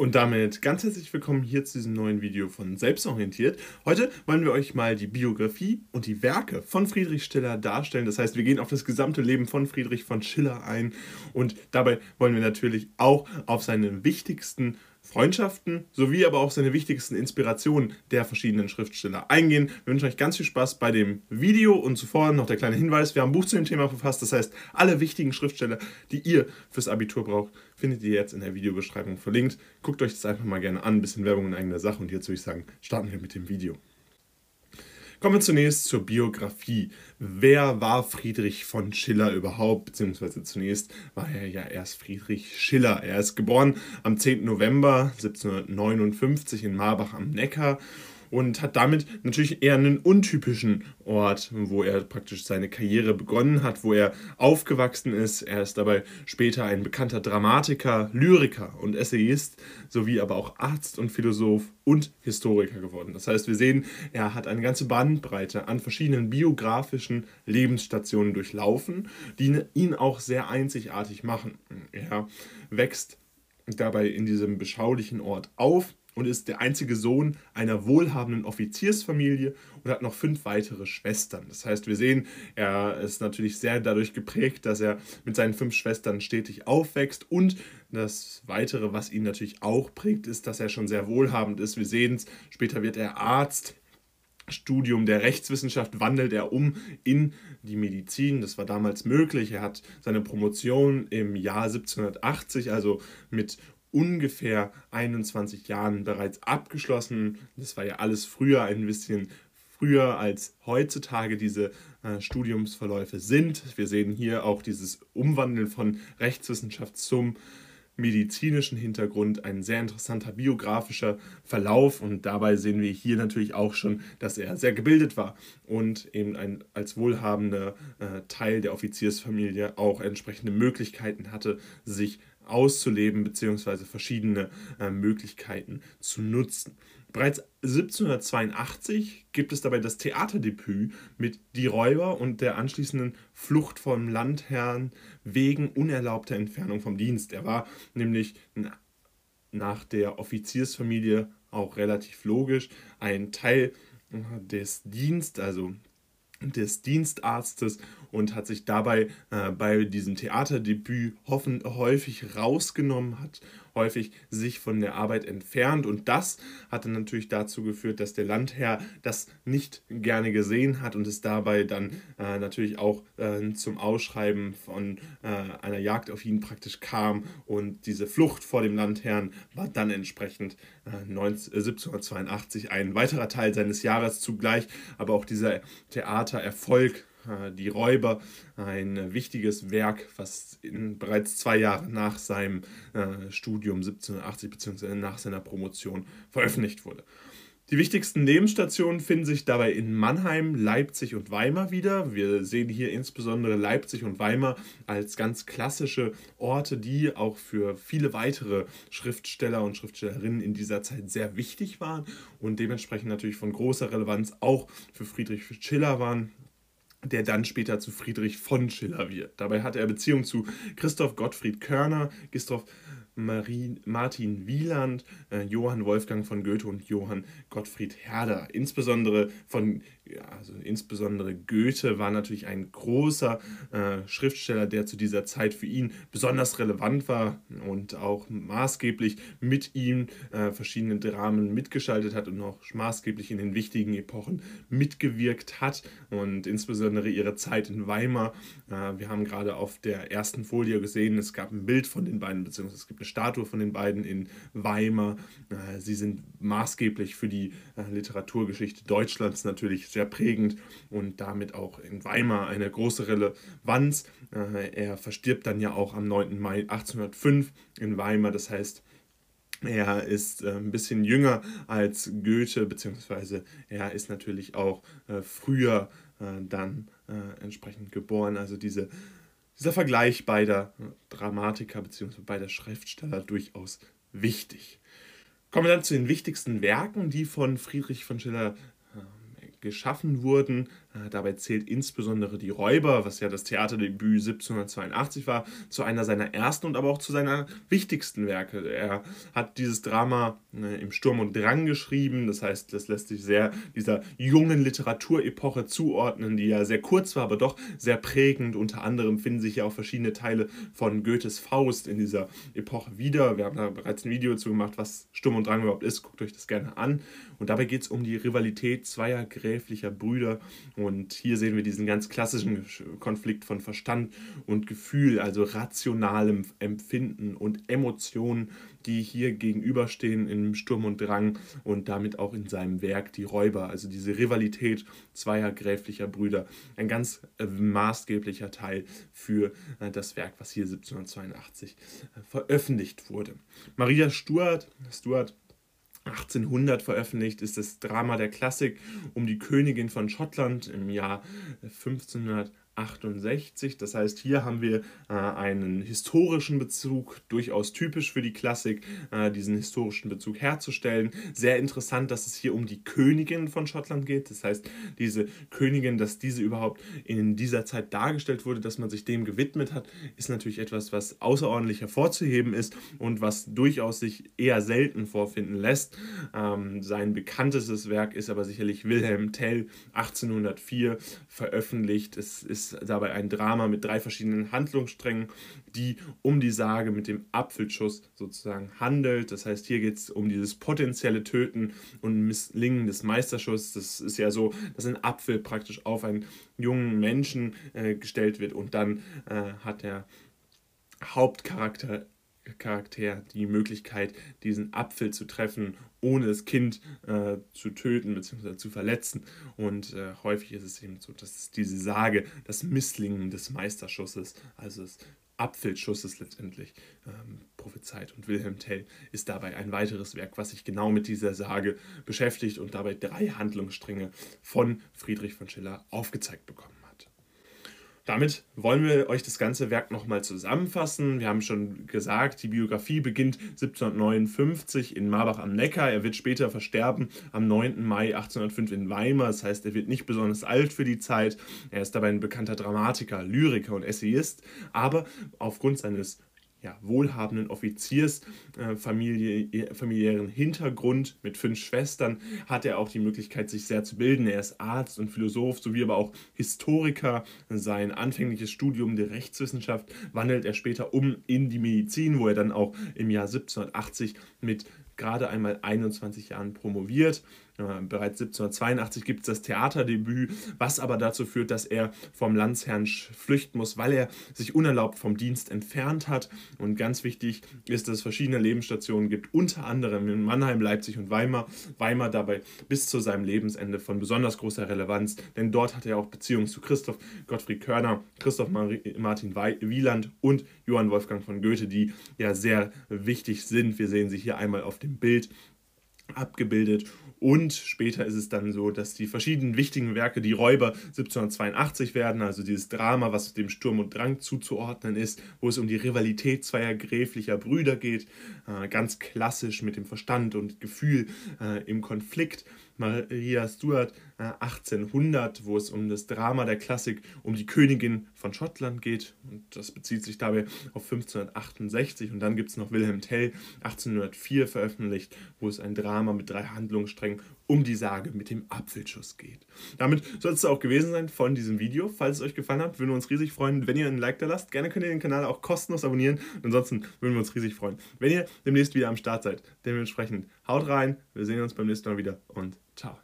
Und damit ganz herzlich willkommen hier zu diesem neuen Video von Selbstorientiert. Heute wollen wir euch mal die Biografie und die Werke von Friedrich Schiller darstellen. Das heißt, wir gehen auf das gesamte Leben von Friedrich von Schiller ein und dabei wollen wir natürlich auch auf seine wichtigsten Freundschaften sowie aber auch seine wichtigsten Inspirationen der verschiedenen Schriftsteller eingehen. Wir wünschen euch ganz viel Spaß bei dem Video und zuvor noch der kleine Hinweis, wir haben ein Buch zu dem Thema verfasst, das heißt, alle wichtigen Schriftsteller, die ihr fürs Abitur braucht, findet ihr jetzt in der Videobeschreibung verlinkt. Guckt euch das einfach mal gerne an, ein bisschen Werbung in eigener Sache und jetzt würde ich sagen, starten wir mit dem Video. Kommen wir zunächst zur Biografie. Wer war Friedrich von Schiller überhaupt? Beziehungsweise zunächst war er ja erst Friedrich Schiller. Er ist geboren am 10. November 1759 in Marbach am Neckar und hat damit natürlich eher einen untypischen Ort, wo er praktisch seine Karriere begonnen hat, wo er aufgewachsen ist. Er ist dabei später ein bekannter Dramatiker, Lyriker und Essayist, sowie aber auch Arzt und Philosoph und Historiker geworden. Das heißt, wir sehen, er hat eine ganze Bandbreite an verschiedenen biografischen Lebensstationen durchlaufen, die ihn auch sehr einzigartig machen. Er wächst dabei in diesem beschaulichen Ort auf und ist der einzige Sohn einer wohlhabenden Offiziersfamilie und hat noch fünf weitere Schwestern. Das heißt, wir sehen, er ist natürlich sehr dadurch geprägt, dass er mit seinen fünf Schwestern stetig aufwächst und das Weitere, was ihn natürlich auch prägt, ist, dass er schon sehr wohlhabend ist. Wir sehen es, später wird er Arzt. Studium der Rechtswissenschaft wandelt er um in die Medizin. Das war damals möglich. Er hat seine Promotion im Jahr 1780, also mit ungefähr 21 Jahren bereits abgeschlossen. Das war ja alles früher ein bisschen früher als heutzutage diese äh, Studiumsverläufe sind. Wir sehen hier auch dieses Umwandeln von Rechtswissenschaft zum medizinischen Hintergrund, ein sehr interessanter biografischer Verlauf und dabei sehen wir hier natürlich auch schon, dass er sehr gebildet war und eben ein, als wohlhabender äh, Teil der Offiziersfamilie auch entsprechende Möglichkeiten hatte, sich auszuleben bzw. verschiedene äh, Möglichkeiten zu nutzen. Bereits 1782 gibt es dabei das Theaterdebüt mit Die Räuber und der anschließenden Flucht vom Landherrn wegen unerlaubter Entfernung vom Dienst. Er war nämlich nach der Offiziersfamilie auch relativ logisch ein Teil des Dienstes, also des Dienstarztes und hat sich dabei äh, bei diesem Theaterdebüt hoffen, häufig rausgenommen, hat häufig sich von der Arbeit entfernt. Und das hat dann natürlich dazu geführt, dass der Landherr das nicht gerne gesehen hat und es dabei dann äh, natürlich auch äh, zum Ausschreiben von äh, einer Jagd auf ihn praktisch kam. Und diese Flucht vor dem Landherrn war dann entsprechend 19, 1782 äh, ein weiterer Teil seines Jahres zugleich, aber auch dieser Theatererfolg äh, die Räuber, ein wichtiges Werk, was in, bereits zwei Jahre nach seinem äh, Studium 1780 bzw. nach seiner Promotion veröffentlicht wurde. Die wichtigsten Nebenstationen finden sich dabei in Mannheim, Leipzig und Weimar wieder. Wir sehen hier insbesondere Leipzig und Weimar als ganz klassische Orte, die auch für viele weitere Schriftsteller und Schriftstellerinnen in dieser Zeit sehr wichtig waren und dementsprechend natürlich von großer Relevanz auch für Friedrich Schiller waren der dann später zu Friedrich von Schiller wird. Dabei hatte er Beziehung zu Christoph Gottfried Körner, Christoph Marie, Martin Wieland, äh, Johann Wolfgang von Goethe und Johann Gottfried Herder. Insbesondere von also insbesondere Goethe war natürlich ein großer äh, Schriftsteller, der zu dieser Zeit für ihn besonders relevant war und auch maßgeblich mit ihm äh, verschiedene Dramen mitgeschaltet hat und auch maßgeblich in den wichtigen Epochen mitgewirkt hat und insbesondere ihre Zeit in Weimar. Äh, wir haben gerade auf der ersten Folie gesehen, es gab ein Bild von den beiden, beziehungsweise es gibt eine Statue von den beiden in Weimar. Äh, sie sind maßgeblich für die äh, Literaturgeschichte Deutschlands natürlich sehr sehr prägend und damit auch in Weimar eine große Relevanz. Äh, er verstirbt dann ja auch am 9. Mai 1805 in Weimar, das heißt, er ist äh, ein bisschen jünger als Goethe, beziehungsweise er ist natürlich auch äh, früher dann entsprechend geboren. Also diese, dieser Vergleich beider Dramatiker bzw. beider Schriftsteller durchaus wichtig. Kommen wir dann zu den wichtigsten Werken, die von Friedrich von Schiller geschaffen wurden. Äh, dabei zählt insbesondere Die Räuber, was ja das Theaterdebüt 1782 war, zu einer seiner ersten und aber auch zu seiner wichtigsten Werke. Er hat dieses Drama äh, im Sturm und Drang geschrieben, das heißt, das lässt sich sehr dieser jungen Literaturepoche zuordnen, die ja sehr kurz war, aber doch sehr prägend. Unter anderem finden sich ja auch verschiedene Teile von Goethes Faust in dieser Epoche wieder. Wir haben da bereits ein Video zu gemacht, was Sturm und Drang überhaupt ist. Guckt euch das gerne an. Und dabei geht es um die Rivalität zweier gräflicher Brüder. Und hier sehen wir diesen ganz klassischen Konflikt von Verstand und Gefühl, also rationalem Empfinden und Emotionen, die hier gegenüberstehen im Sturm und Drang und damit auch in seinem Werk Die Räuber. Also diese Rivalität zweier gräflicher Brüder. Ein ganz äh, maßgeblicher Teil für äh, das Werk, was hier 1782 äh, veröffentlicht wurde. Maria Stuart, Stuart 1800 veröffentlicht ist das Drama der Klassik um die Königin von Schottland im Jahr 1500. 68. Das heißt, hier haben wir äh, einen historischen Bezug, durchaus typisch für die Klassik, äh, diesen historischen Bezug herzustellen. Sehr interessant, dass es hier um die Königin von Schottland geht. Das heißt, diese Königin, dass diese überhaupt in dieser Zeit dargestellt wurde, dass man sich dem gewidmet hat, ist natürlich etwas, was außerordentlich hervorzuheben ist und was durchaus sich eher selten vorfinden lässt. Ähm, sein bekanntestes Werk ist aber sicherlich Wilhelm Tell 1804 veröffentlicht. Es ist dabei ein Drama mit drei verschiedenen Handlungssträngen, die um die Sage mit dem Apfelschuss sozusagen handelt. Das heißt, hier geht es um dieses potenzielle Töten und Misslingen des Meisterschusses. Das ist ja so, dass ein Apfel praktisch auf einen jungen Menschen äh, gestellt wird und dann äh, hat der Hauptcharakter Charakter die Möglichkeit, diesen Apfel zu treffen, ohne das Kind äh, zu töten bzw. zu verletzen. Und äh, häufig ist es eben so, dass diese Sage, das Misslingen des Meisterschusses, also des Apfelschusses letztendlich ähm, prophezeit. Und Wilhelm Tell ist dabei ein weiteres Werk, was sich genau mit dieser Sage beschäftigt und dabei drei Handlungsstränge von Friedrich von Schiller aufgezeigt bekommen. Damit wollen wir euch das ganze Werk nochmal zusammenfassen. Wir haben schon gesagt, die Biografie beginnt 1759 in Marbach am Neckar. Er wird später versterben am 9. Mai 1805 in Weimar. Das heißt, er wird nicht besonders alt für die Zeit. Er ist dabei ein bekannter Dramatiker, Lyriker und Essayist. Aber aufgrund seines ja, wohlhabenden Offiziersfamiliären äh, Hintergrund mit fünf Schwestern hat er auch die Möglichkeit, sich sehr zu bilden. Er ist Arzt und Philosoph sowie aber auch Historiker. Sein anfängliches Studium der Rechtswissenschaft wandelt er später um in die Medizin, wo er dann auch im Jahr 1780 mit gerade einmal 21 Jahren promoviert. Äh, bereits 1782 gibt es das Theaterdebüt, was aber dazu führt, dass er vom Landsherrn flüchten muss, weil er sich unerlaubt vom Dienst entfernt hat. Und ganz wichtig ist, dass es verschiedene Lebensstationen gibt, unter anderem in Mannheim, Leipzig und Weimar. Weimar dabei bis zu seinem Lebensende von besonders großer Relevanz, denn dort hat er auch Beziehungen zu Christoph Gottfried Körner, Christoph Martin Wieland und Johann Wolfgang von Goethe, die ja sehr wichtig sind. Wir sehen sie hier einmal auf dem Bild abgebildet. Und später ist es dann so, dass die verschiedenen wichtigen Werke, die Räuber 1782 werden, also dieses Drama, was dem Sturm und Drang zuzuordnen ist, wo es um die Rivalität zweier gräflicher Brüder geht, äh, ganz klassisch mit dem Verstand und Gefühl äh, im Konflikt. Maria Stuart 1800, äh, wo es um das Drama der Klassik um die Königin von Schottland geht. Und das bezieht sich dabei auf 1568. Und dann gibt es noch Wilhelm Tell 1804 veröffentlicht, wo es ein Drama mit drei Handlungssträngen um die Sage mit dem Apfelschuss geht. Damit soll es auch gewesen sein von diesem Video. Falls es euch gefallen hat, würden wir uns riesig freuen, wenn ihr einen Like da lasst. Gerne könnt ihr den Kanal auch kostenlos abonnieren. ansonsten würden wir uns riesig freuen, wenn ihr demnächst wieder am Start seid. Dementsprechend haut rein. Wir sehen uns beim nächsten Mal wieder und ciao.